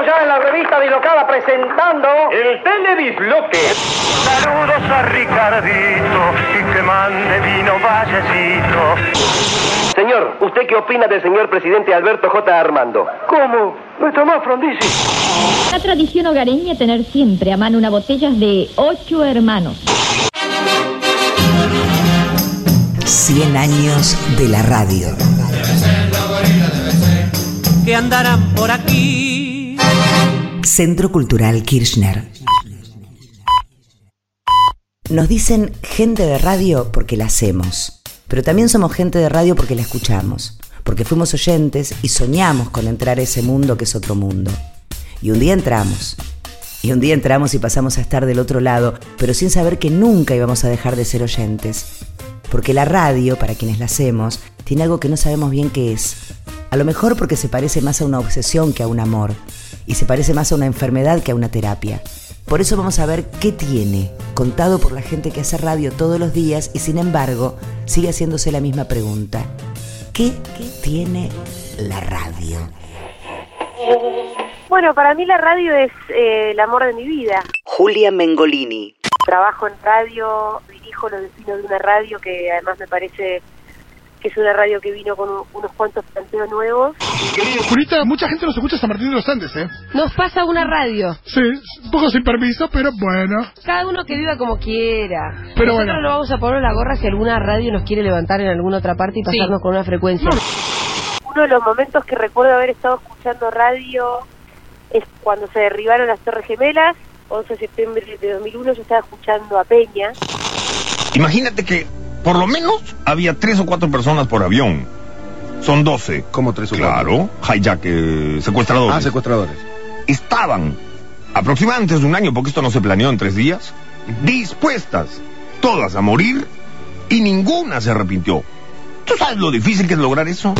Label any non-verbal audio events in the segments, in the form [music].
Estamos ya en la revista Dislocada presentando el Telebisloque. Saludos a Ricardito y que mande vino vallecito. Señor, ¿usted qué opina del señor presidente Alberto J. Armando? ¿Cómo? ¿No Tomás Frondizi? La tradición hogareña es tener siempre a mano una botella de ocho hermanos. 100 años de la radio. que andarán por aquí. Centro Cultural Kirchner. Nos dicen gente de radio porque la hacemos, pero también somos gente de radio porque la escuchamos, porque fuimos oyentes y soñamos con entrar a ese mundo que es otro mundo. Y un día entramos. Y un día entramos y pasamos a estar del otro lado, pero sin saber que nunca íbamos a dejar de ser oyentes. Porque la radio, para quienes la hacemos, tiene algo que no sabemos bien qué es. A lo mejor porque se parece más a una obsesión que a un amor. Y se parece más a una enfermedad que a una terapia. Por eso vamos a ver qué tiene, contado por la gente que hace radio todos los días y sin embargo sigue haciéndose la misma pregunta. ¿Qué tiene la radio? Bueno, para mí la radio es eh, el amor de mi vida. Julia Mengolini. Trabajo en radio, dirijo los destinos de una radio que además me parece que es una radio que vino con un- unos cuantos planteos nuevos. Julita, mucha gente nos escucha hasta Martín de los Andes, ¿eh? Nos pasa una radio. Sí, un poco sin permiso, pero bueno. Cada uno que viva como quiera. Pero Nosotros bueno. no vamos a poner la gorra si alguna radio nos quiere levantar en alguna otra parte y pasarnos con una frecuencia. Uno de los momentos que recuerdo haber estado escuchando radio es cuando se derribaron las Torres Gemelas, 11 de septiembre de 2001, yo estaba escuchando a Peña. Imagínate que por lo menos había tres o cuatro personas por avión. Son doce. ¿Cómo tres o Claro, hijack, eh, secuestradores. Ah, secuestradores. Estaban aproximadamente antes de un año, porque esto no se planeó en tres días, dispuestas todas a morir y ninguna se arrepintió. ¿Tú sabes lo difícil que es lograr eso?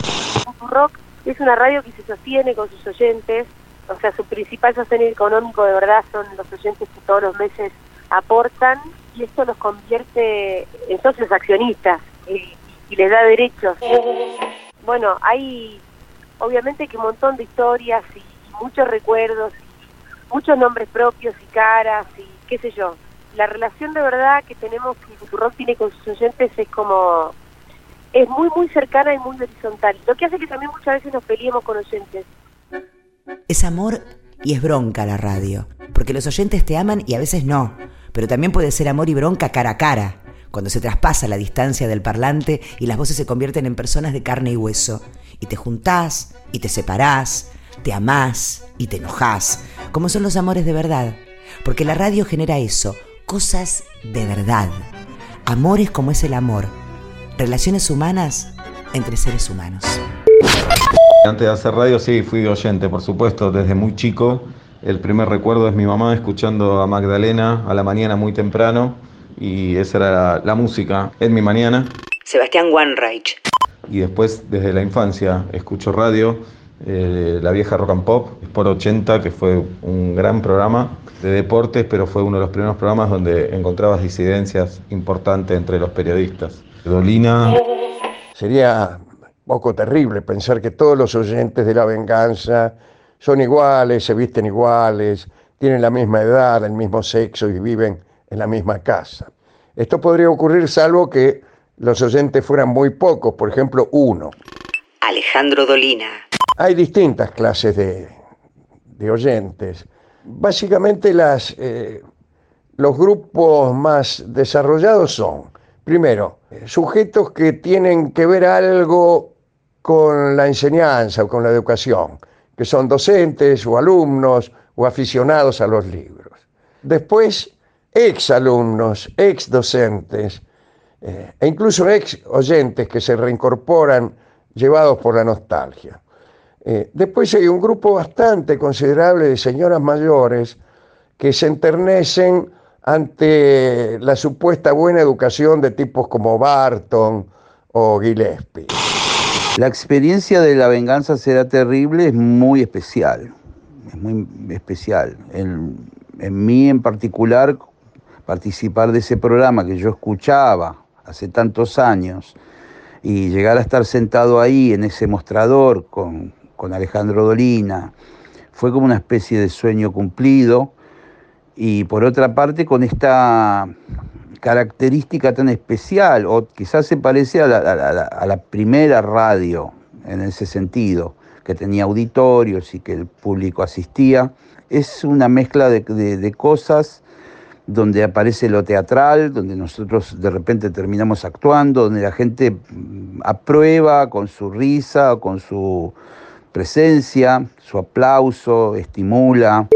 Rock es una radio que se sostiene con sus oyentes, o sea, su principal sostén económico de verdad son los oyentes que todos los meses aportan y esto los convierte en socios accionistas y, les da derechos. Bueno, hay obviamente que un montón de historias y muchos recuerdos, y muchos nombres propios y caras y qué sé yo. La relación de verdad que tenemos que Rock tiene con sus oyentes es como es muy muy cercana y muy horizontal. Lo que hace que también muchas veces nos peleemos con oyentes. Es amor y es bronca la radio, porque los oyentes te aman y a veces no, pero también puede ser amor y bronca cara a cara, cuando se traspasa la distancia del parlante y las voces se convierten en personas de carne y hueso, y te juntás y te separás, te amás y te enojás, como son los amores de verdad, porque la radio genera eso, cosas de verdad, amores como es el amor, relaciones humanas entre seres humanos. Antes de hacer radio, sí, fui oyente, por supuesto, desde muy chico. El primer recuerdo es mi mamá escuchando a Magdalena a la mañana muy temprano y esa era la, la música en mi mañana. Sebastián Wanreich. Y después, desde la infancia, escucho radio, eh, la vieja Rock and Pop, por 80, que fue un gran programa de deportes, pero fue uno de los primeros programas donde encontrabas disidencias importantes entre los periodistas. Dolina, Sería un poco terrible pensar que todos los oyentes de La Venganza son iguales, se visten iguales, tienen la misma edad, el mismo sexo y viven en la misma casa. Esto podría ocurrir salvo que los oyentes fueran muy pocos, por ejemplo, uno. Alejandro Dolina. Hay distintas clases de, de oyentes. Básicamente las, eh, los grupos más desarrollados son, primero, sujetos que tienen que ver algo con la enseñanza o con la educación, que son docentes o alumnos o aficionados a los libros. Después, exalumnos, exdocentes eh, e incluso ex oyentes que se reincorporan llevados por la nostalgia. Eh, después hay un grupo bastante considerable de señoras mayores que se enternecen ante la supuesta buena educación de tipos como Barton o Gillespie. La experiencia de la venganza será terrible es muy especial, es muy especial. En, mí en particular, participar de ese programa que yo escuchaba hace tantos años y llegar a estar sentado ahí en ese mostrador con, con Alejandro Dolina fue como una especie de sueño cumplido y por otra parte con esta característica tan especial, o quizás se parece a la, primera radio en ese sentido, que tenía auditorios y que el público asistía. Es una mezcla de, cosas donde aparece lo teatral, donde nosotros de repente terminamos actuando, donde la gente mm, aprueba con su risa, con su presencia, su aplauso, estimula.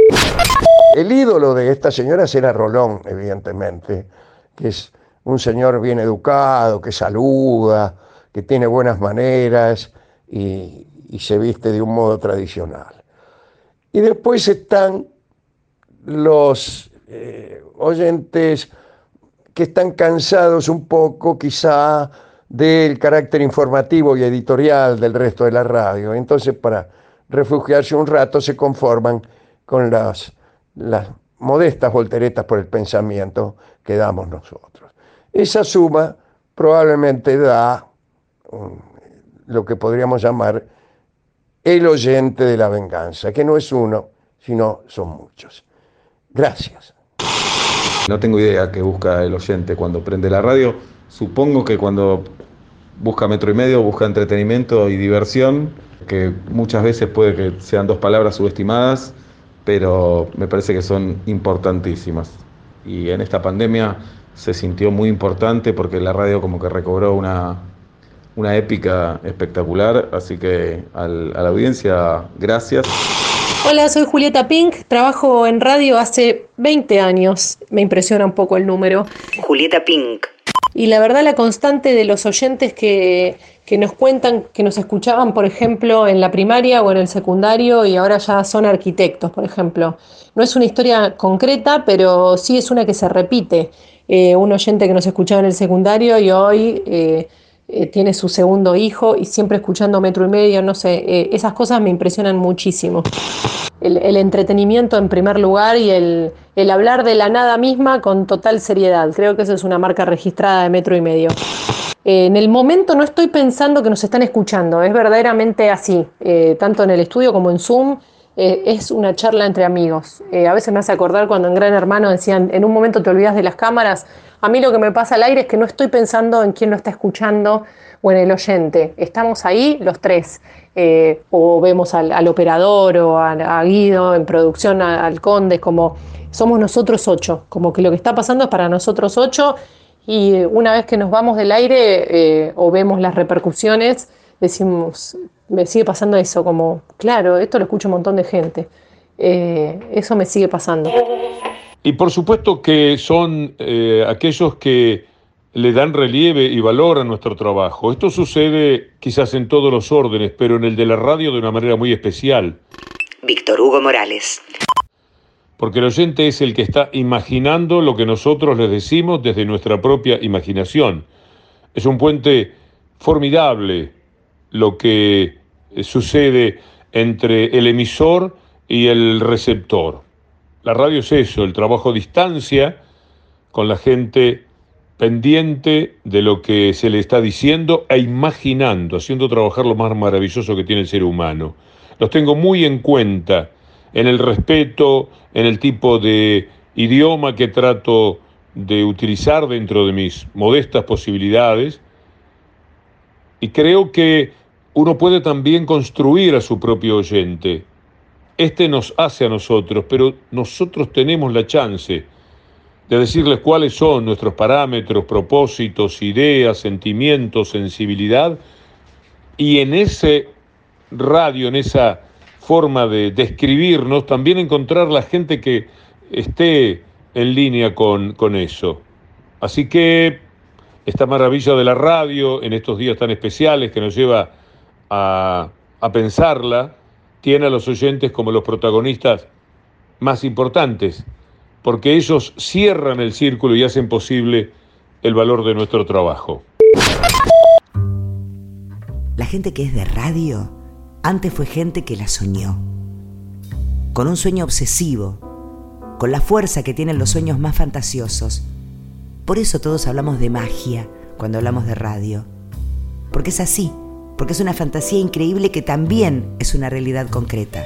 El ídolo de estas señoras era Rolón, evidentemente que es un señor bien educado, que saluda, que tiene buenas maneras y, se viste de un modo tradicional. Y después están los eh, oyentes que están cansados un poco quizá del carácter informativo y editorial del resto de la radio. Entonces, para refugiarse un rato, se conforman con las, las modestas volteretas por el pensamiento que damos nosotros. Esa suma probablemente da lo que podríamos llamar el oyente de la venganza, que no es uno, sino son muchos. Gracias. No tengo idea qué busca el oyente cuando prende la radio. Supongo que cuando busca metro y medio, busca entretenimiento y diversión, que muchas veces puede que sean dos palabras subestimadas, pero me parece que son importantísimas y en esta pandemia se sintió muy importante porque la radio como que recobró una, una épica espectacular, así que a la audiencia, gracias. Hola, soy Julieta Pink, trabajo en radio hace 20 años, me impresiona un poco el número. Julieta Pink. Y la verdad la constante de los oyentes que, que nos cuentan que nos escuchaban, por ejemplo, en la primaria o en el secundario y ahora ya son arquitectos, por ejemplo. No es una historia concreta, pero sí es una que se repite. Eh, un oyente que nos escuchaba en el secundario y hoy eh, eh, tiene su segundo hijo y siempre escuchando metro y medio, no sé, esas cosas me impresionan muchísimo. El, entretenimiento en primer lugar y el, el hablar de la nada misma con total seriedad. Creo que eso es una marca registrada de metro y medio. Eh, en el momento no estoy pensando que nos están escuchando, es verdaderamente así, eh, tanto en el estudio como en Zoom. Eh, es una charla entre amigos. a veces me hace acordar cuando en Gran Hermano decían, en un momento te olvidas de las cámaras. A mí lo que me pasa al aire es que no estoy pensando en quién lo está escuchando o en el oyente. Estamos ahí los tres. o vemos al, operador o a, Guido en producción, al Conde, como somos nosotros ocho. Como que lo que está pasando es para nosotros ocho y una vez que nos vamos del aire eh, o vemos las repercusiones, decimos, me sigue pasando eso, como, claro, esto lo escucha un montón de gente. Eh, eso me sigue pasando. Y por supuesto que son eh, aquellos que le dan relieve y valor a nuestro trabajo. Esto sucede quizás en todos los órdenes, pero en el de la radio de una manera muy especial. Víctor Hugo Morales porque el oyente es el que está imaginando lo que nosotros les decimos desde nuestra propia imaginación. Es un puente formidable lo que eh, sucede entre el emisor y el receptor. La radio es eso, el trabajo a distancia con la gente pendiente de lo que se le está diciendo e imaginando, haciendo trabajar lo más maravilloso que tiene el ser humano. Los tengo muy en cuenta en el respeto, en el tipo de idioma que trato de utilizar dentro de mis modestas posibilidades. Y creo que uno puede también construir a su propio oyente. Este nos hace a nosotros, pero nosotros tenemos la chance de decirles cuáles son nuestros parámetros, propósitos, ideas, sentimientos, sensibilidad, y en ese radio, en esa forma de describirnos, también encontrar la gente que esté en línea con, con eso. Así que esta maravilla de la radio en estos días tan especiales que nos lleva a, pensarla, tiene a los oyentes como los protagonistas más importantes, porque ellos cierran el círculo y hacen posible el valor de nuestro trabajo. La gente que es de radio antes fue gente que la soñó, con un sueño obsesivo, con la fuerza que tienen los sueños más fantasiosos. Por eso todos hablamos de magia cuando hablamos de radio. Porque es así, porque es una fantasía increíble que también es una realidad concreta.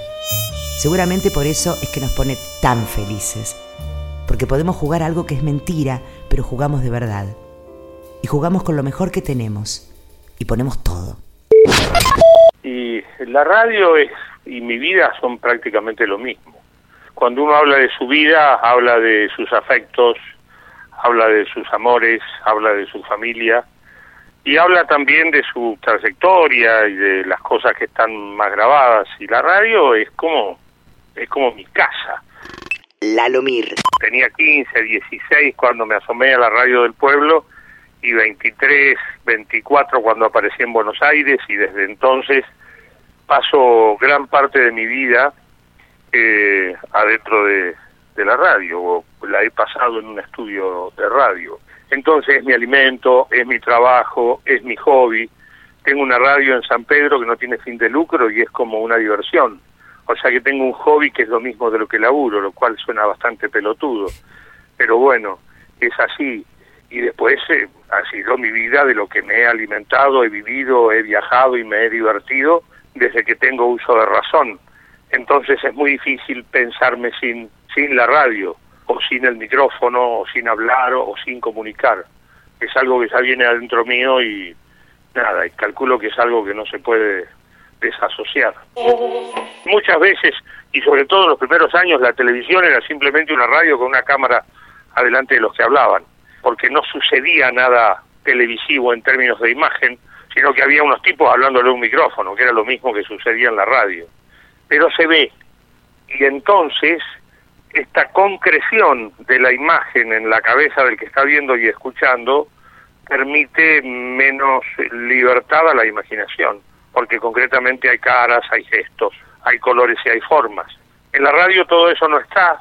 Seguramente por eso es que nos pone tan felices. Porque podemos jugar algo que es mentira, pero jugamos de verdad. Y jugamos con lo mejor que tenemos. Y ponemos todo. Y la radio es, y mi vida son prácticamente lo mismo. Cuando uno habla de su vida, habla de sus afectos, habla de sus amores, habla de su familia y habla también de su trayectoria y de las cosas que están más grabadas. Y la radio es como, es como mi casa. Lalomir. Tenía 15, 16 cuando me asomé a la radio del pueblo y 23, 24 cuando aparecí en Buenos Aires y desde entonces paso gran parte de mi vida eh, adentro de, de la radio, o la he pasado en un estudio de radio. Entonces es mi alimento, es mi trabajo, es mi hobby. Tengo una radio en San Pedro que no tiene fin de lucro y es como una diversión. O sea que tengo un hobby que es lo mismo de lo que laburo, lo cual suena bastante pelotudo. Pero bueno, es así. Y después eh, ha sido mi vida de lo que me he alimentado, he vivido, he viajado y me he divertido desde que tengo uso de razón. Entonces es muy difícil pensarme sin, sin la radio, o sin el micrófono, o sin hablar, o, sin comunicar. Es algo que ya viene adentro mío y nada, y calculo que es algo que no se puede desasociar. Muchas veces, y sobre todo en los primeros años, la televisión era simplemente una radio con una cámara adelante de los que hablaban, porque no sucedía nada televisivo en términos de imagen, sino que había unos tipos hablándole un micrófono, que era lo mismo que sucedía en la radio. Pero se ve, y entonces esta concreción de la imagen en la cabeza del que está viendo y escuchando permite menos libertad a la imaginación, porque concretamente hay caras, hay gestos, hay colores y hay formas. En la radio todo eso no está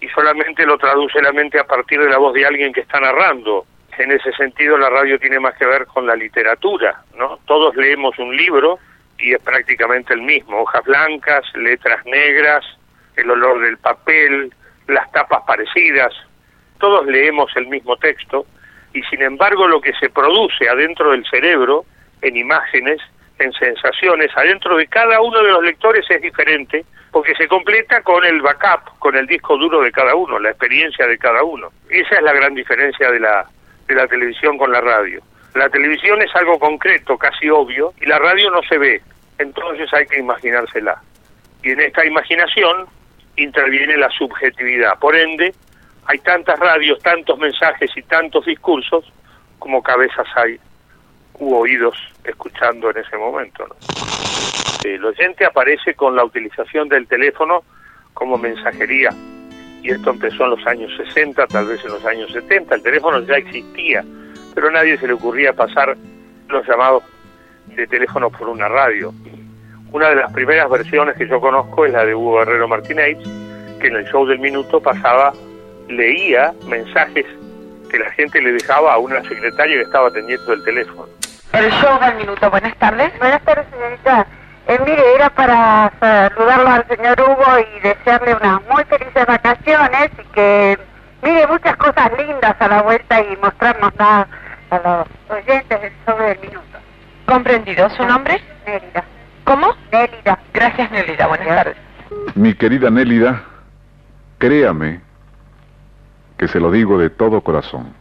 y solamente lo traduce la mente a partir de la voz de alguien que está narrando. En ese sentido la radio tiene más que ver con la literatura, ¿no? Todos leemos un libro y es prácticamente el mismo, hojas blancas, letras negras, el olor del papel, las tapas parecidas, todos leemos el mismo texto y sin embargo lo que se produce adentro del cerebro, en imágenes, en sensaciones, adentro de cada uno de los lectores es diferente porque se completa con el backup, con el disco duro de cada uno, la experiencia de cada uno. Esa es la gran diferencia de la, de la televisión con la radio. La televisión es algo concreto, casi obvio, y la radio no se ve, entonces hay que imaginársela. Y en esta imaginación interviene la subjetividad. Por ende, hay tantas radios, tantos mensajes y tantos discursos como cabezas hay u oídos escuchando en ese momento. El oyente aparece con la utilización del teléfono como mensajería y esto empezó en los años 60, tal vez en los años 70. El teléfono ya existía, pero a nadie se le ocurría pasar los llamados de teléfono por una radio. Una de las primeras versiones que yo conozco es la de Hugo Guerrero Martínez, que en el show del minuto pasaba, leía mensajes que la gente le dejaba a una secretaria que estaba atendiendo el teléfono. El show del minuto, buenas tardes. Buenas tardes, señorita. Eh, mire, era para saludarlo al señor Hugo y desearle unas muy felices vacaciones y que mire muchas cosas lindas a la vuelta y mostrarnos a, a los oyentes del show del minuto. Comprendido. ¿Su nombre? Nélida. ¿Cómo? Nélida. Gracias, Nélida. Buenas tardes. Mi querida Nélida, créame que se lo digo de todo corazón.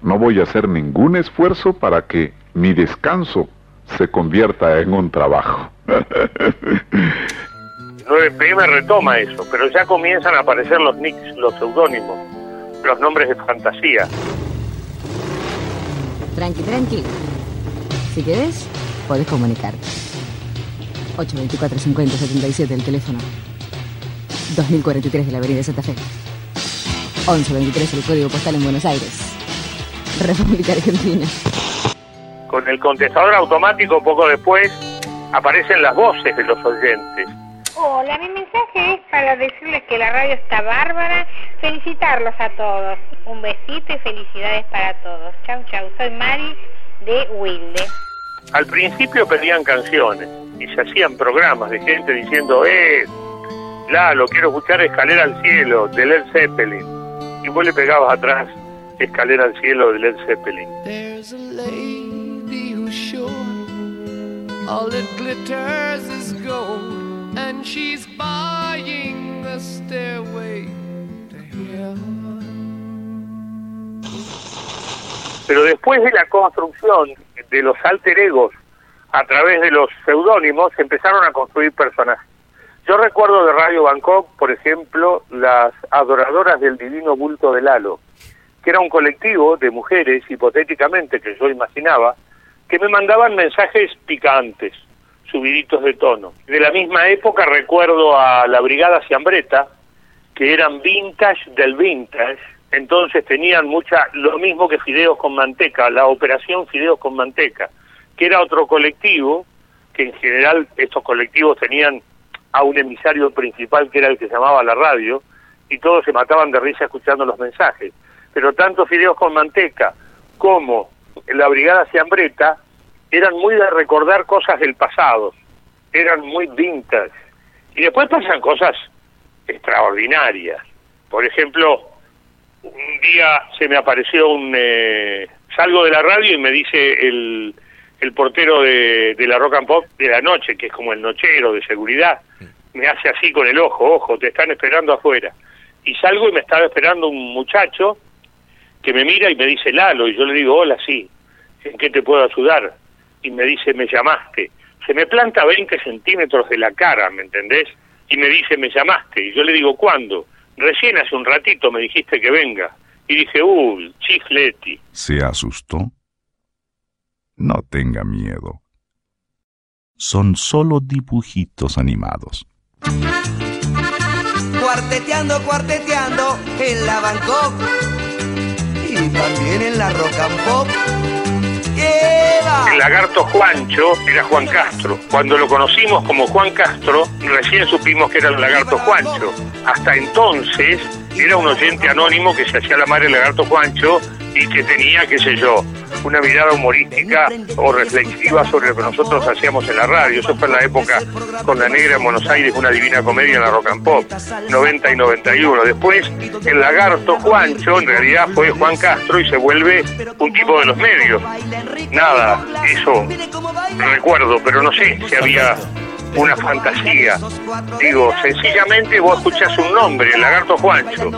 No voy a hacer ningún esfuerzo para que mi descanso se convierta en un trabajo. [laughs] 9pm retoma eso, pero ya comienzan a aparecer los nicks, los seudónimos, los nombres de fantasía. Tranqui, tranqui. Si querés, podés comunicarte. 824 50 77 el teléfono. 2043 de la Avenida Santa Fe. 1123 el código postal en Buenos Aires. República Argentina. Con el contestador automático poco después aparecen las voces de los oyentes. Hola, mi mensaje es para decirles que la radio está bárbara, felicitarlos a todos. Un besito y felicidades para todos. Chau, chau. Soy Mari de Wilde. Al principio pedían canciones y se hacían programas de gente diciendo, eh, Lalo, quiero escuchar Escalera al Cielo de Led Zeppelin. Y vos le pegabas atrás Escalera al Cielo de Led Zeppelin. There's a lady all glitters is gold. and she's buying the stairway. Pero después de la construcción de los alter egos a través de los seudónimos, empezaron a construir personajes. Yo recuerdo de Radio Bangkok, por ejemplo, las adoradoras del divino bulto de Lalo, que era un colectivo de mujeres, hipotéticamente, que yo imaginaba, que me mandaban mensajes picantes, subiditos de tono. De la misma época recuerdo a la Brigada Ciambreta, que eran vintage del vintage, entonces tenían mucha, lo mismo que Fideos con Manteca, la operación Fideos con Manteca, que era otro colectivo, que en general estos colectivos tenían a un emisario principal que era el que llamaba la radio, y todos se mataban de risa escuchando los mensajes. Pero tanto Fideos con Manteca como la Brigada Ciambreta eran muy de recordar cosas del pasado, eran muy vintage. Y después pasan cosas extraordinarias. Por ejemplo, un día se me apareció un... Eh, salgo de la radio y me dice el, el portero de, de la Rock and Pop de la noche, que es como el nochero de seguridad, me hace así con el ojo, ojo, te están esperando afuera. Y salgo y me estaba esperando un muchacho que me mira y me dice Lalo, y yo le digo, hola, sí, ¿en qué te puedo ayudar? Y me dice, me llamaste. Se me planta 20 centímetros de la cara, ¿me entendés? Y me dice, me llamaste. Y yo le digo, ¿cuándo? Recién hace un ratito me dijiste que venga. Y dije, uy, chifleti. ¿Se asustó? No tenga miedo. Son solo dibujitos animados. Cuarteteando, cuarteteando en la Bangkok y también en la Rock and Pop. El lagarto Juancho era Juan Castro. Cuando lo conocimos como Juan Castro, recién supimos que era el lagarto Juancho. Hasta entonces era un oyente anónimo que se hacía la madre del lagarto Juancho y que tenía, qué sé yo, una mirada humorística o reflexiva sobre lo que nosotros hacíamos en la radio. Eso fue en la época con la negra en Buenos Aires, una divina comedia en la rock and pop, 90 y 91. Después, el lagarto Juancho en realidad fue Juan Castro y se vuelve un tipo de los medios. Nada, eso recuerdo, pero no sé si había una fantasía. Digo, sencillamente vos escuchás un nombre, el lagarto Juancho,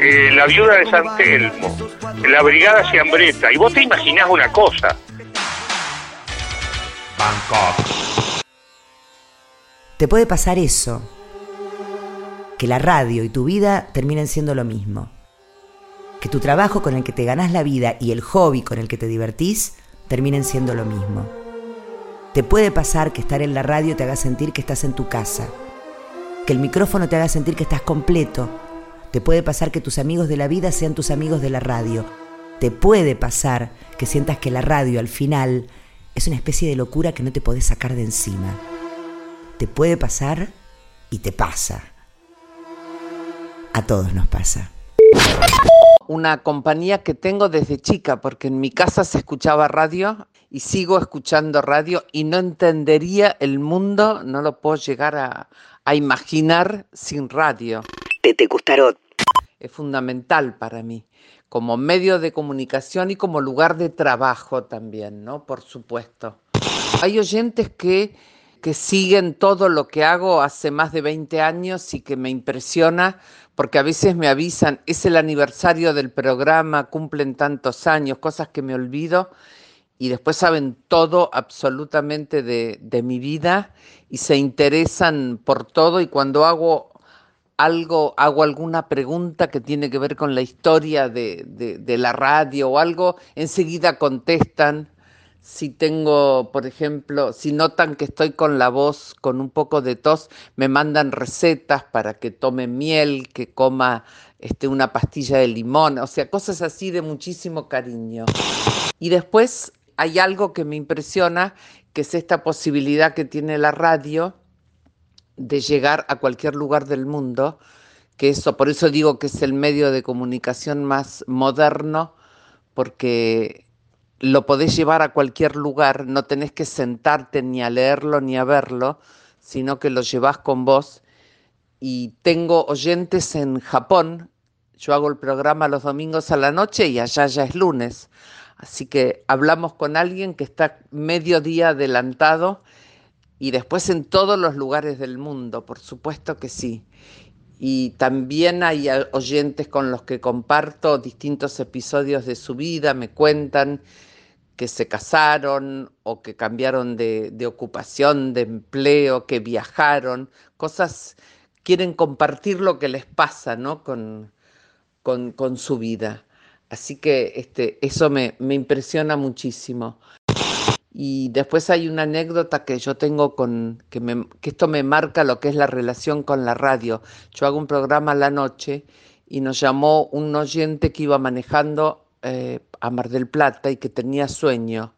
eh, la viuda de San Telmo, la brigada Ciambreta, y vos te imaginás una cosa. Te puede pasar eso, que la radio y tu vida terminen siendo lo mismo. Que tu trabajo con el que te ganás la vida y el hobby con el que te divertís terminen siendo lo mismo. Te puede pasar que estar en la radio te haga sentir que estás en tu casa, que el micrófono te haga sentir que estás completo. Te puede pasar que tus amigos de la vida sean tus amigos de la radio. Te puede pasar que sientas que la radio al final es una especie de locura que no te podés sacar de encima. Te puede pasar y te pasa. A todos nos pasa una compañía que tengo desde chica, porque en mi casa se escuchaba radio y sigo escuchando radio y no entendería el mundo, no lo puedo llegar a, a imaginar sin radio. Tete Custarot. Es fundamental para mí, como medio de comunicación y como lugar de trabajo también, ¿no? Por supuesto. Hay oyentes que, que siguen todo lo que hago hace más de 20 años y que me impresiona porque a veces me avisan, es el aniversario del programa, cumplen tantos años, cosas que me olvido, y después saben todo absolutamente de, de mi vida y se interesan por todo y cuando hago algo, hago alguna pregunta que tiene que ver con la historia de, de, la radio o algo, enseguida contestan si tengo, por ejemplo, si notan que estoy con la voz con un poco de tos, me mandan recetas para que tome miel, que coma este, una pastilla de limón, o sea, cosas así de muchísimo cariño. Y después hay algo que me impresiona, que es esta posibilidad que tiene la radio de llegar a cualquier lugar del mundo, que eso, por eso digo que es el medio de comunicación más moderno, porque lo podés llevar a cualquier lugar, no tenés que sentarte ni a leerlo ni a verlo, sino que lo llevas con vos. Y tengo oyentes en Japón, yo hago el programa los domingos a la noche y allá ya es lunes. Así que hablamos con alguien que está medio día adelantado y después en todos los lugares del mundo, por supuesto que sí. Y también hay oyentes con los que comparto distintos episodios de su vida, me cuentan que se casaron o que cambiaron de, ocupación, de empleo, que viajaron, cosas, quieren compartir lo que les pasa ¿no? con, con, su vida. Así que este, eso me, me impresiona muchísimo. Y después hay una anécdota que yo tengo con, que, me, que esto me marca lo que es la relación con la radio. Yo hago un programa a la noche y nos llamó un oyente que iba manejando eh, a Mar del Plata y que tenía sueño.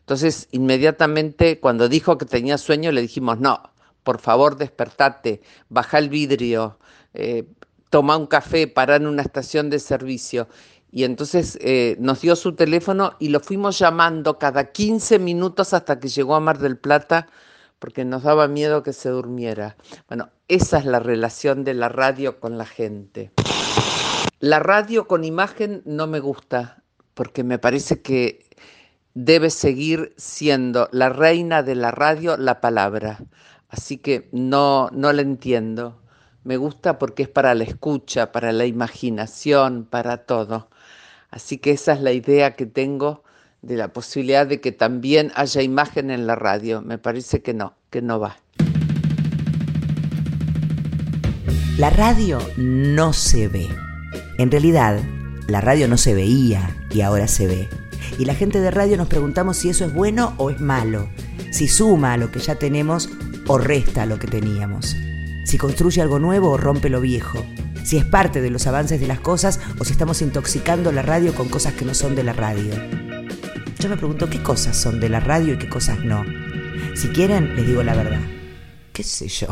Entonces, inmediatamente cuando dijo que tenía sueño, le dijimos, no, por favor despertate, baja el vidrio, eh, toma un café, para en una estación de servicio. Y entonces eh, nos dio su teléfono y lo fuimos llamando cada 15 minutos hasta que llegó a Mar del Plata porque nos daba miedo que se durmiera. Bueno, esa es la relación de la radio con la gente. La radio con imagen no me gusta porque me parece que debe seguir siendo la reina de la radio la palabra. Así que no, no la entiendo. Me gusta porque es para la escucha, para la imaginación, para todo. Así que esa es la idea que tengo de la posibilidad de que también haya imagen en la radio. Me parece que no, que no va. La radio no se ve. En realidad, la radio no se veía y ahora se ve. Y la gente de radio nos preguntamos si eso es bueno o es malo, si suma a lo que ya tenemos o resta a lo que teníamos, si construye algo nuevo o rompe lo viejo, si es parte de los avances de las cosas o si estamos intoxicando la radio con cosas que no son de la radio. Yo me pregunto qué cosas son de la radio y qué cosas no. Si quieren, les digo la verdad. ¿Qué sé yo?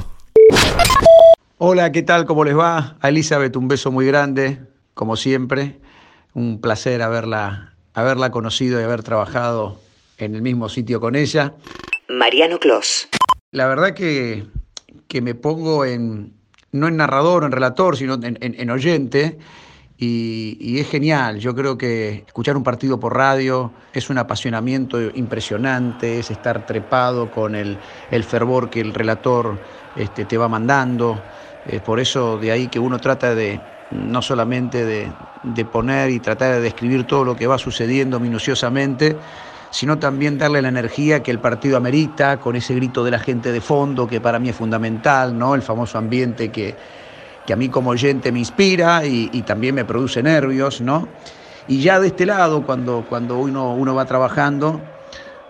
Hola, ¿qué tal? ¿Cómo les va? A Elizabeth un beso muy grande, como siempre. Un placer haberla, haberla conocido y haber trabajado en el mismo sitio con ella. Mariano Clos. La verdad que, que me pongo en, no en narrador en relator, sino en, oyente. Y, es genial, yo creo que escuchar un partido por radio es un apasionamiento impresionante, es estar trepado con el, fervor que el relator este, te va mandando, por eso de ahí que uno trata de no solamente de, de poner y tratar de describir todo lo que va sucediendo minuciosamente, sino también darle la energía que el partido amerita, con ese grito de la gente de fondo, que para mí es fundamental, ¿no? El famoso ambiente que, a mí como oyente me inspira y, también me produce nervios, ¿no? Y ya de este lado, cuando, cuando uno, uno va trabajando,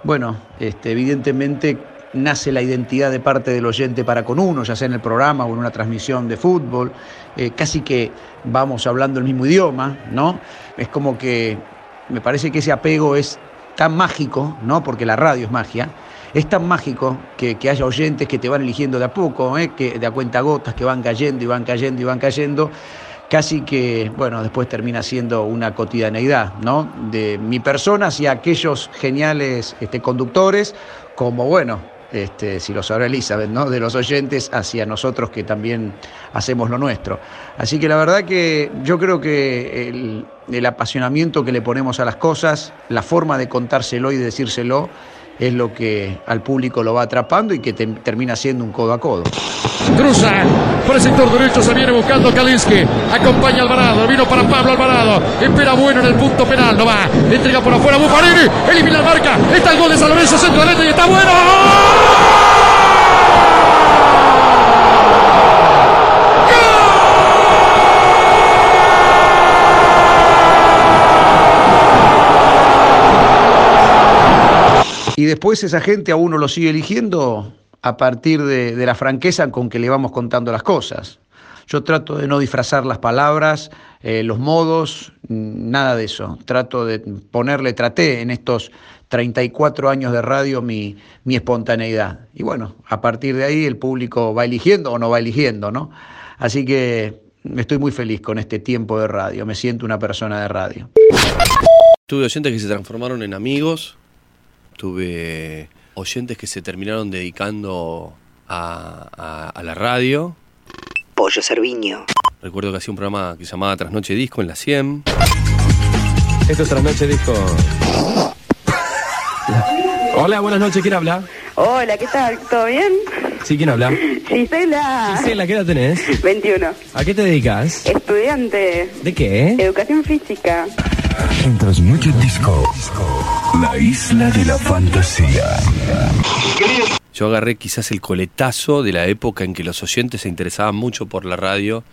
bueno, este, evidentemente nace la identidad de parte del oyente para con uno, ya sea en el programa o en una transmisión de fútbol, eh, casi que vamos hablando el mismo idioma, ¿no? Es como que me parece que ese apego es tan mágico, ¿no? Porque la radio es magia, es tan mágico que, haya oyentes que te van eligiendo de a poco, ¿eh? que de a cuenta gotas, que van cayendo y van cayendo y van cayendo, casi que, bueno, después termina siendo una cotidianeidad, ¿no? De mi persona hacia aquellos geniales este, conductores, como, bueno, este, si lo sabrá Elizabeth, ¿no? de los oyentes hacia nosotros que también hacemos lo nuestro. Así que la verdad que yo creo que el, apasionamiento que le ponemos a las cosas, la forma de contárselo y de decírselo, es lo que al público lo va atrapando y que termina siendo un codo a codo. Cruza por el sector derecho, se viene buscando Kalinsky. Acompaña Alvarado, vino para Pablo Alvarado. Espera bueno en el punto penal, no va. Entrega por afuera Buffarini, elimina la marca. Está el gol de San Lorenzo, centro derecho y está bueno. Y después esa gente a uno lo sigue eligiendo a partir de, la franqueza con que le vamos contando las cosas. Yo trato de no disfrazar las palabras, eh, los modos, nada de eso. Trato de ponerle, traté en estos 34 años de radio mi, espontaneidad. Y bueno, a partir de ahí el público va eligiendo o no va eligiendo, ¿no? Así que estoy muy feliz con este tiempo de radio, me siento una persona de radio. Tuve oyentes que se transformaron en amigos, tuve oyentes que se terminaron dedicando a, la radio. Pollo Cerviño. Recuerdo que hacía un programa que se llamaba Trasnoche Disco en la 100. Esto es Trasnoche Disco. Hola, buenas noches, ¿quién habla? Hola, ¿qué tal? ¿Todo bien? Sí, ¿quién habla? Gisela. Gisela, ¿qué edad tenés? 21. ¿A qué te dedicas? Estudiante. ¿De qué? Educación física. En Transnoche Disco, la isla de la fantasía. Yo agarré quizás el coletazo de la época en que los oyentes se interesaban mucho por la radio,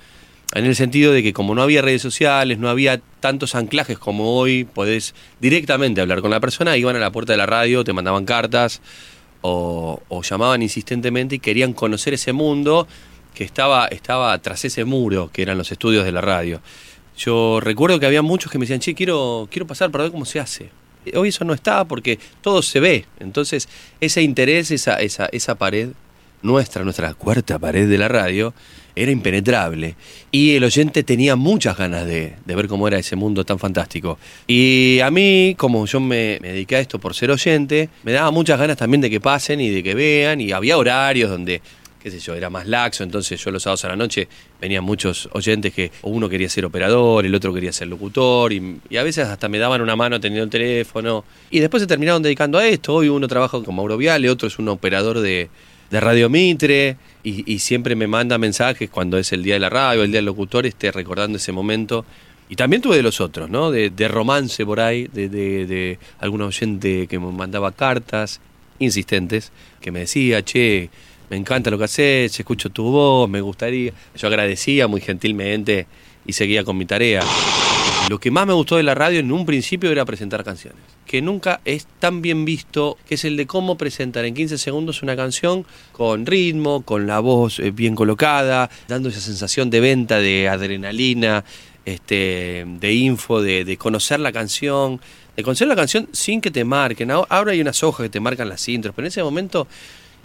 en el sentido de que como no había redes sociales, no había tantos anclajes como hoy, podés directamente hablar con la persona, iban a la puerta de la radio, te mandaban cartas o, llamaban insistentemente y querían conocer ese mundo que estaba, estaba tras ese muro, que eran los estudios de la radio. Yo recuerdo que había muchos que me decían, che, quiero, quiero pasar para ver cómo se hace. Hoy eso no está porque todo se ve. Entonces, ese interés, esa, esa, esa pared nuestra, nuestra cuarta pared de la radio, era impenetrable. Y el oyente tenía muchas ganas de, de ver cómo era ese mundo tan fantástico. Y a mí, como yo me, me dediqué a esto por ser oyente, me daba muchas ganas también de que pasen y de que vean. Y había horarios donde qué sé yo, era más laxo, entonces yo los sábados a la noche venían muchos oyentes que uno quería ser operador, el otro quería ser locutor, y, a veces hasta me daban una mano teniendo el teléfono, y después se terminaron dedicando a esto, hoy uno trabaja como Mauro Viale, otro es un operador de, de Radio Mitre, y, siempre me manda mensajes cuando es el día de la radio, el día del locutor, esté recordando ese momento. Y también tuve de los otros, ¿no? De, de romance por ahí, de, de, de algún oyente que me mandaba cartas insistentes, que me decía, che, me encanta lo que haces, escucho tu voz, me gustaría. Yo agradecía muy gentilmente y seguía con mi tarea. Lo que más me gustó de la radio en un principio era presentar canciones, que nunca es tan bien visto, que es el de cómo presentar en 15 segundos una canción con ritmo, con la voz eh, bien colocada, dando esa sensación de venta, de adrenalina, este, de info, de, de conocer la canción, de conocer la canción sin que te marquen. Ahora hay unas hojas que te marcan las intros, pero en ese momento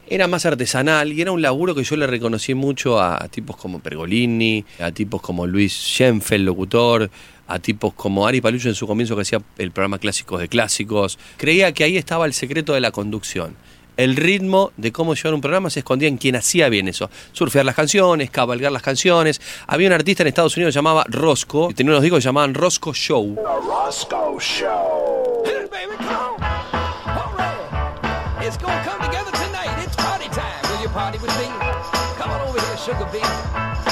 era más artesanal y era un laburo que yo le reconocí mucho a, a, tipos como Pergolini, a tipos como Luis Schenfeld, locutor, a tipos como Ari Palucho en su comienzo que hacía el programa Clásicos de Clásicos. Creía que ahí estaba el secreto de la conducción. El ritmo de cómo llevar un programa se escondía en quien hacía bien eso. Surfear las canciones, cabalgar las canciones. Había un artista en Estados Unidos que se llamaba Roscoe, y tenía unos discos que se llamaban Roscoe Show. Roscoe Show. It's gonna come together tonight. It's party time. Will you party with me? Come on over here, sugar bean.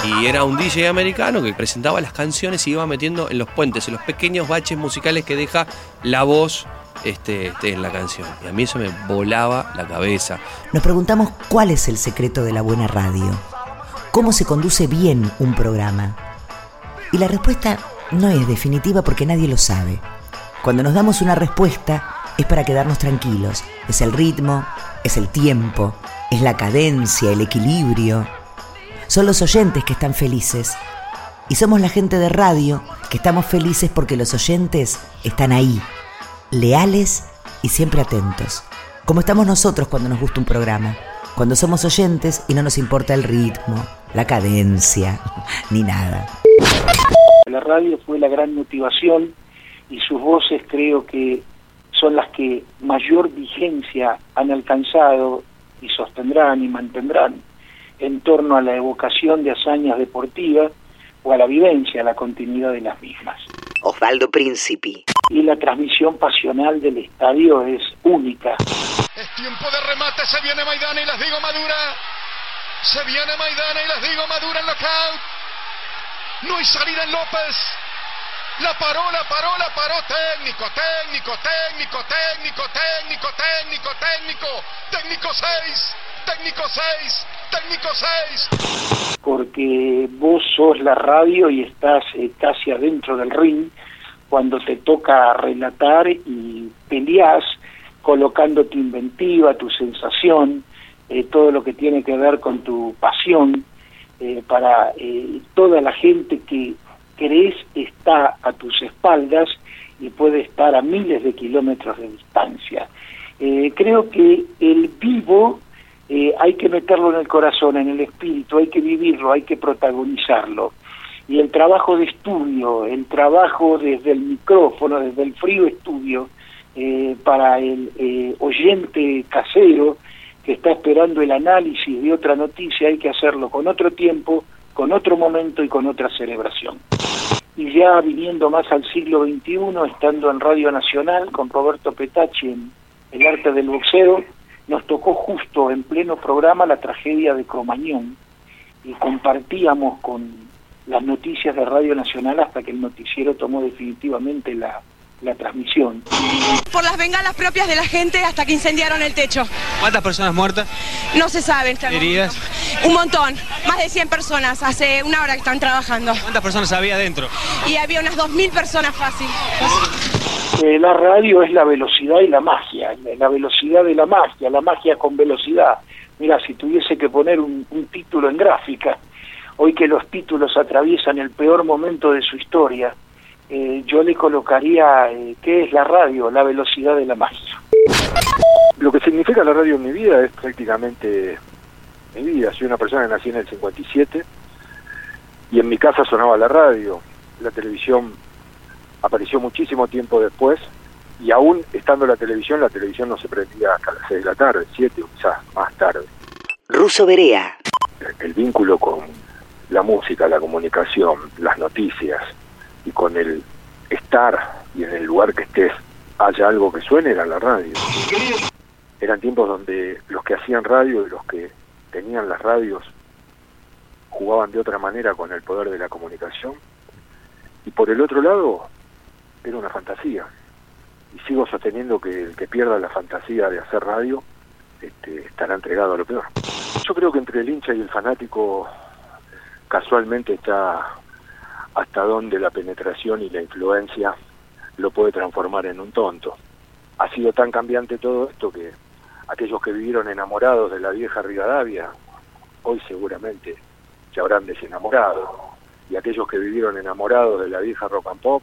Y era un DJ americano que presentaba las canciones y iba metiendo en los puentes, en los pequeños baches musicales que deja la voz este, este, en la canción. Y a mí eso me volaba la cabeza. Nos preguntamos cuál es el secreto de la buena radio. ¿Cómo se conduce bien un programa? Y la respuesta no es definitiva porque nadie lo sabe. Cuando nos damos una respuesta es para quedarnos tranquilos. Es el ritmo, es el tiempo, es la cadencia, el equilibrio. Son los oyentes que están felices. Y somos la gente de radio que estamos felices porque los oyentes están ahí, leales y siempre atentos. Como estamos nosotros cuando nos gusta un programa. Cuando somos oyentes y no nos importa el ritmo, la cadencia, [laughs] ni nada. La radio fue la gran motivación y sus voces creo que son las que mayor vigencia han alcanzado y sostendrán y mantendrán en torno a la evocación de hazañas deportivas o a la vivencia, a la continuidad de las mismas. Osvaldo Príncipe. Y la transmisión pasional del estadio es única. Es tiempo de remate, se viene Maidana y les digo Madura. Se viene Maidana y les digo Madura en knockout. No hay salida en López. La paró, la paró, la paró. Técnico, técnico, técnico, técnico, técnico, técnico, técnico. Técnico 6, técnico 6, técnico 6. Porque vos sos la radio y estás eh, casi adentro del ring cuando te toca relatar y peleás colocando tu inventiva, tu sensación, eh, todo lo que tiene que ver con tu pasión eh, para eh, toda la gente que crees está a tus espaldas y puede estar a miles de kilómetros de distancia. Eh, creo que el vivo eh, hay que meterlo en el corazón, en el espíritu, hay que vivirlo, hay que protagonizarlo. Y el trabajo de estudio, el trabajo desde el micrófono, desde el frío estudio, eh, para el eh, oyente casero que está esperando el análisis de otra noticia, hay que hacerlo con otro tiempo, con otro momento y con otra celebración. Y ya viniendo más al siglo XXI, estando en Radio Nacional con Roberto Petacci en El Arte del Boxeo, nos tocó justo en pleno programa la tragedia de Cromañón y compartíamos con las noticias de Radio Nacional hasta que el noticiero tomó definitivamente la, la transmisión. Por las bengalas propias de la gente hasta que incendiaron el techo. ¿Cuántas personas muertas? No se sabe. en este ¿Heridas? momento. Un montón. Más de 100 personas. Hace una hora que están trabajando. ¿Cuántas personas había adentro? Y había unas 2.000 personas fácil. Eh, la radio es la velocidad y la magia, la velocidad de la magia, la magia con velocidad. Mira, si tuviese que poner un, un título en gráfica, hoy que los títulos atraviesan el peor momento de su historia, eh, yo le colocaría, eh, ¿qué es la radio? La velocidad de la magia. Lo que significa la radio en mi vida es prácticamente mi vida. Soy una persona que nací en el 57 y en mi casa sonaba la radio. La televisión apareció muchísimo tiempo después y aún estando la televisión, la televisión no se prendía hasta las 6 de la tarde, 7 o quizás más tarde. Ruso Berea. El vínculo con la música, la comunicación, las noticias y con el estar y en el lugar que estés haya algo que suene era la radio. Eran tiempos donde los que hacían radio y los que tenían las radios jugaban de otra manera con el poder de la comunicación y por el otro lado era una fantasía y sigo sosteniendo que el que pierda la fantasía de hacer radio este, estará entregado a lo peor. Yo creo que entre el hincha y el fanático casualmente está hasta donde la penetración y la influencia lo puede transformar en un tonto. Ha sido tan cambiante todo esto que aquellos que vivieron enamorados de la vieja Rivadavia, hoy seguramente se habrán desenamorado. Y aquellos que vivieron enamorados de la vieja rock and pop,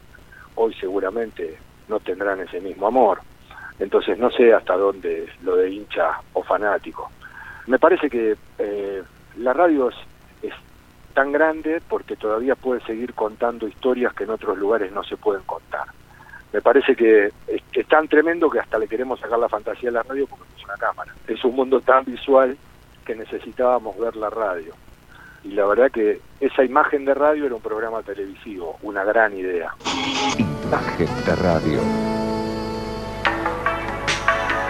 hoy seguramente no tendrán ese mismo amor. Entonces no sé hasta dónde lo de hincha o fanático. Me parece que eh, la radio tan grande porque todavía puede seguir contando historias que en otros lugares no se pueden contar. Me parece que es, es tan tremendo que hasta le queremos sacar la fantasía a la radio porque es una cámara. Es un mundo tan visual que necesitábamos ver la radio. Y la verdad que esa imagen de radio era un programa televisivo, una gran idea. Imagen de radio.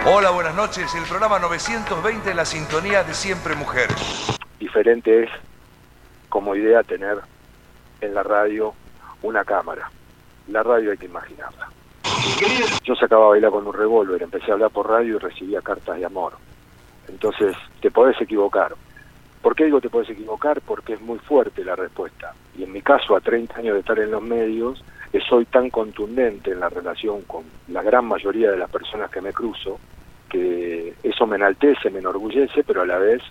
Hola, buenas noches. El programa 920 en la sintonía de Siempre Mujer. Diferente es como idea tener en la radio una cámara. La radio hay que imaginarla. Yo sacaba a bailar con un revólver, empecé a hablar por radio y recibía cartas de amor. Entonces, te podés equivocar. ¿Por qué digo te podés equivocar? Porque es muy fuerte la respuesta. Y en mi caso, a 30 años de estar en los medios, soy tan contundente en la relación con la gran mayoría de las personas que me cruzo, que eso me enaltece, me enorgullece, pero a la vez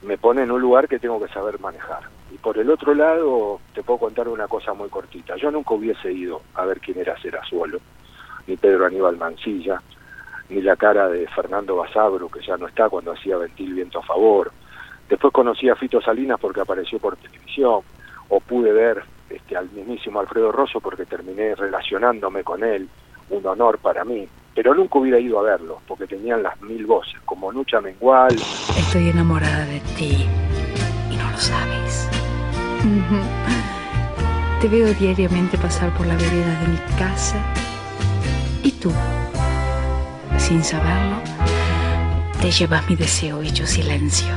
me pone en un lugar que tengo que saber manejar. Y por el otro lado, te puedo contar una cosa muy cortita. Yo nunca hubiese ido a ver quién era Serazuelo, ni Pedro Aníbal Mancilla, ni la cara de Fernando Basabro, que ya no está cuando hacía Ventil Viento a Favor. Después conocí a Fito Salinas porque apareció por televisión, o pude ver este, al mismísimo Alfredo Rosso porque terminé relacionándome con él, un honor para mí. Pero nunca hubiera ido a verlo, porque tenían las mil voces, como Nucha Mengual. Estoy enamorada de ti y no lo sabes. Te veo diariamente pasar por la vereda de mi casa y tú, sin saberlo, te llevas mi deseo hecho silencio.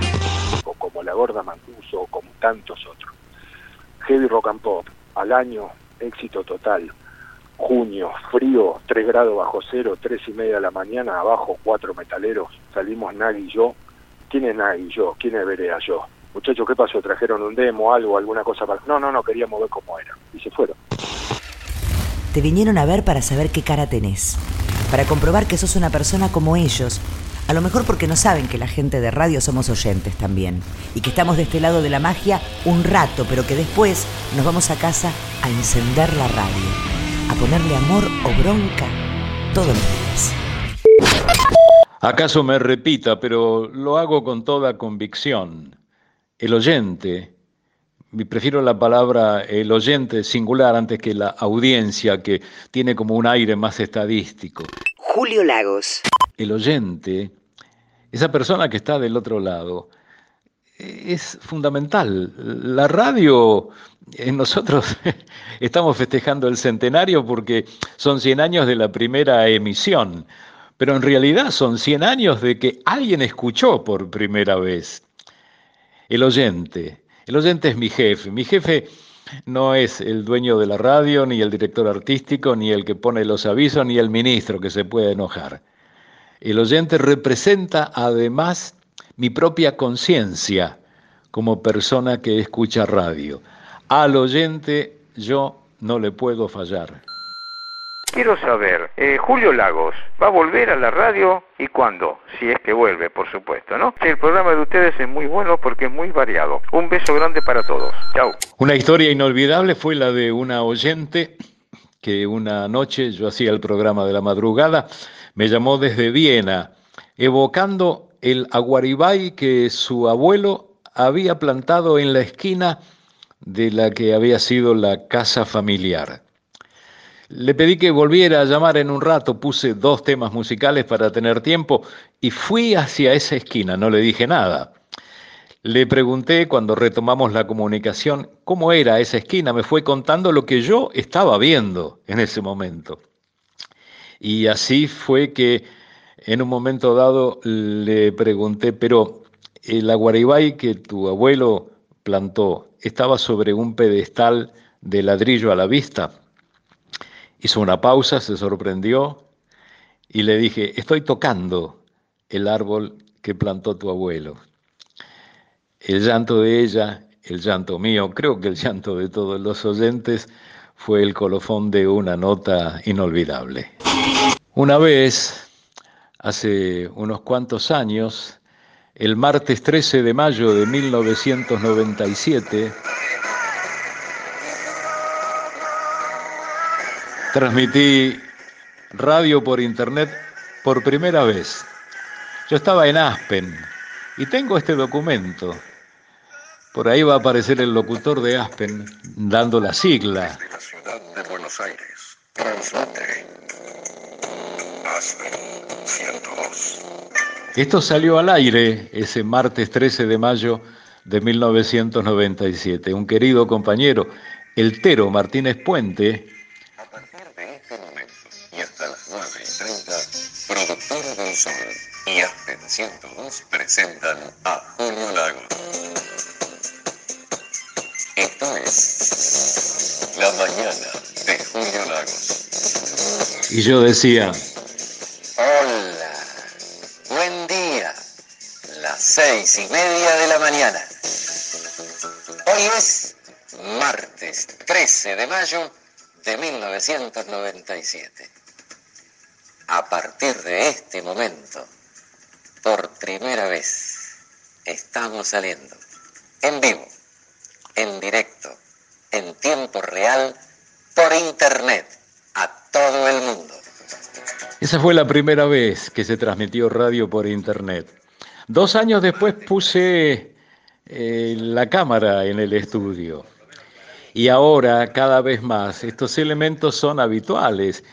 O como la gorda Mancuso, o como tantos otros. Heavy Rock and Pop, al año, éxito total. Junio, frío, 3 grados bajo cero, 3 y media de la mañana, abajo cuatro metaleros, salimos Nagui y yo. ¿Quién es Nagui y yo? ¿Quién es Berea yo? Muchachos, ¿qué pasó? ¿Trajeron un demo, algo, alguna cosa para...? No, no, no, queríamos ver cómo era. Y se fueron. Te vinieron a ver para saber qué cara tenés, para comprobar que sos una persona como ellos. A lo mejor porque no saben que la gente de radio somos oyentes también y que estamos de este lado de la magia un rato, pero que después nos vamos a casa a encender la radio, a ponerle amor o bronca todos los días. ¿Acaso me repita, pero lo hago con toda convicción? El oyente, y prefiero la palabra el oyente singular antes que la audiencia que tiene como un aire más estadístico. Julio Lagos. El oyente, esa persona que está del otro lado, es fundamental. La radio, nosotros [laughs] estamos festejando el centenario porque son 100 años de la primera emisión, pero en realidad son 100 años de que alguien escuchó por primera vez. El oyente. El oyente es mi jefe. Mi jefe no es el dueño de la radio, ni el director artístico, ni el que pone los avisos, ni el ministro que se puede enojar. El oyente representa además mi propia conciencia como persona que escucha radio. Al oyente yo no le puedo fallar. Quiero saber, eh, Julio Lagos, ¿va a volver a la radio y cuándo? Si es que vuelve, por supuesto, ¿no? El programa de ustedes es muy bueno porque es muy variado. Un beso grande para todos. Chao. Una historia inolvidable fue la de una oyente que una noche, yo hacía el programa de la madrugada, me llamó desde Viena, evocando el aguaribay que su abuelo había plantado en la esquina de la que había sido la casa familiar. Le pedí que volviera a llamar en un rato, puse dos temas musicales para tener tiempo y fui hacia esa esquina, no le dije nada. Le pregunté cuando retomamos la comunicación cómo era esa esquina, me fue contando lo que yo estaba viendo en ese momento. Y así fue que en un momento dado le pregunté, pero el aguaribay que tu abuelo plantó estaba sobre un pedestal de ladrillo a la vista. Hizo una pausa, se sorprendió y le dije, estoy tocando el árbol que plantó tu abuelo. El llanto de ella, el llanto mío, creo que el llanto de todos los oyentes fue el colofón de una nota inolvidable. Una vez, hace unos cuantos años, el martes 13 de mayo de 1997, transmití radio por internet por primera vez. Yo estaba en Aspen y tengo este documento. Por ahí va a aparecer el locutor de Aspen dando la sigla. la ciudad de Buenos Aires, transmite Aspen 102. Esto salió al aire ese martes 13 de mayo de 1997. Un querido compañero, el Tero Martínez Puente, Sol y Aspen 102 presentan a Julio Lagos. Esto es La Mañana de Julio Lagos. y yo decía, Hola, buen día. Las seis y media de la mañana. Hoy es martes 13 de mayo de 1997. A partir de este momento, por primera vez, estamos saliendo en vivo, en directo, en tiempo real, por internet, a todo el mundo. esa fue la primera vez que se transmitió radio por internet. Dos años después puse eh, la cámara en el estudio. Y ahora, cada vez más, estos elementos son habituales.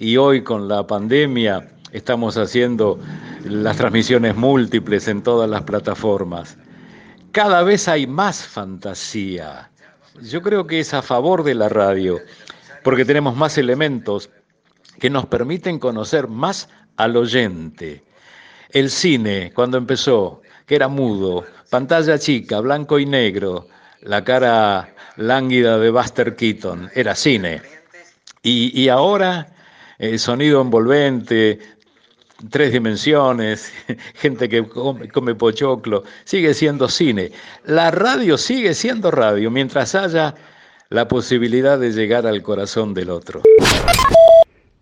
Y hoy con la pandemia estamos haciendo las transmisiones múltiples en todas las plataformas. Cada vez hay más fantasía. Yo creo que es a favor de la radio, porque tenemos más elementos que nos permiten conocer más al oyente. El cine, cuando empezó, que era mudo, pantalla chica, blanco y negro, la cara lánguida de Buster Keaton, era cine. Y, ahora, el sonido envolvente, tres dimensiones, [laughs] gente que come, come pochoclo, sigue siendo cine. La radio sigue siendo radio mientras haya la posibilidad de llegar al corazón del otro.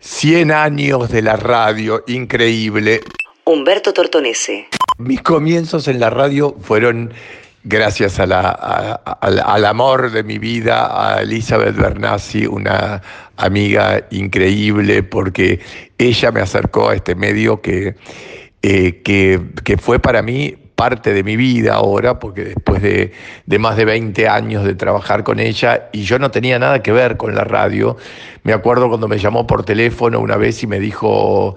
100 años de la radio, increíble. Humberto Tortonese. Mis comienzos en la radio fueron gracias al, amor de mi vida, a Elizabeth Bernassi, una amiga increíble, porque ella me acercó a este medio que, eh, que, fue para mí parte de mi vida ahora, porque después de, de más de 20 años de trabajar con ella, y yo no tenía nada que ver con la radio, me acuerdo cuando me llamó por teléfono una vez y me dijo,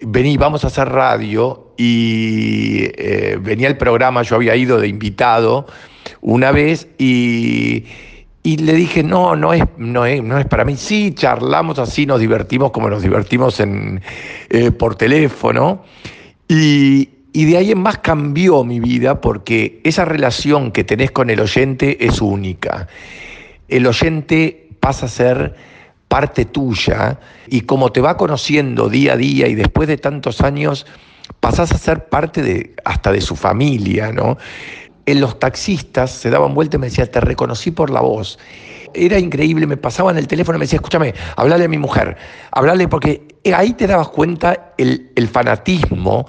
vení, vamos a hacer radio, y eh, venía el programa, yo había ido de invitado una vez, y, Y le dije, no, no es, no es, no es para mí. Sí, charlamos así, nos divertimos como nos divertimos en, eh, por teléfono. Y, y de ahí en más cambió mi vida porque esa relación que tenés con el oyente es única. El oyente pasa a ser parte tuya y como te va conociendo día a día y después de tantos años pasás a ser parte de hasta de su familia, ¿no? En los taxistas se daban vuelta y me decían, te reconocí por la voz. Era increíble, me pasaban el teléfono y me decía, escúchame, hablale a mi mujer, hablale porque ahí te dabas cuenta el, el fanatismo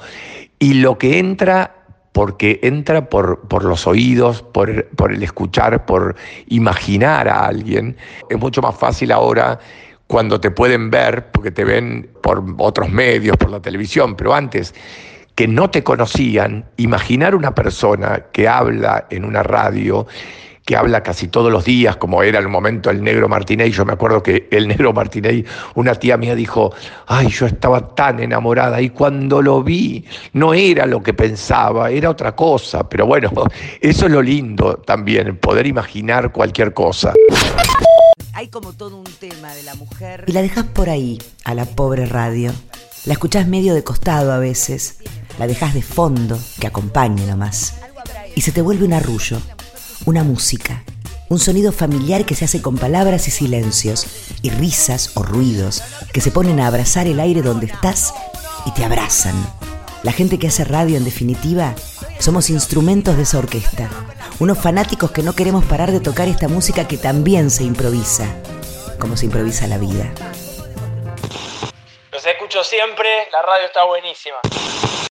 y lo que entra porque entra por, por los oídos, por, por, el escuchar, por imaginar a alguien. Es mucho más fácil ahora cuando te pueden ver, porque te ven por otros medios, por la televisión, pero antes que no te conocían, imaginar una persona que habla en una radio que habla casi todos los días, como era en el momento el negro Martinez. Yo me acuerdo que el negro Martinez, una tía mía dijo, ay, yo estaba tan enamorada y cuando lo vi no era lo que pensaba, era otra cosa. Pero bueno, [laughs] eso es lo lindo también, poder imaginar cualquier cosa. Hay como todo un tema de la mujer. Y la dejas por ahí, a la pobre radio. La escuchás medio de costado a veces. La dejas de fondo, que acompañe nomás. Y se te vuelve un arrullo una música, un sonido familiar que se hace con palabras y silencios, y risas o ruidos que se ponen a abrazar el aire donde estás y te abrazan. La gente que hace radio, en definitiva, somos instrumentos de esa orquesta, unos fanáticos que no queremos parar de tocar esta música que también se improvisa, como se improvisa la vida. Los escucho siempre, la radio está buenísima.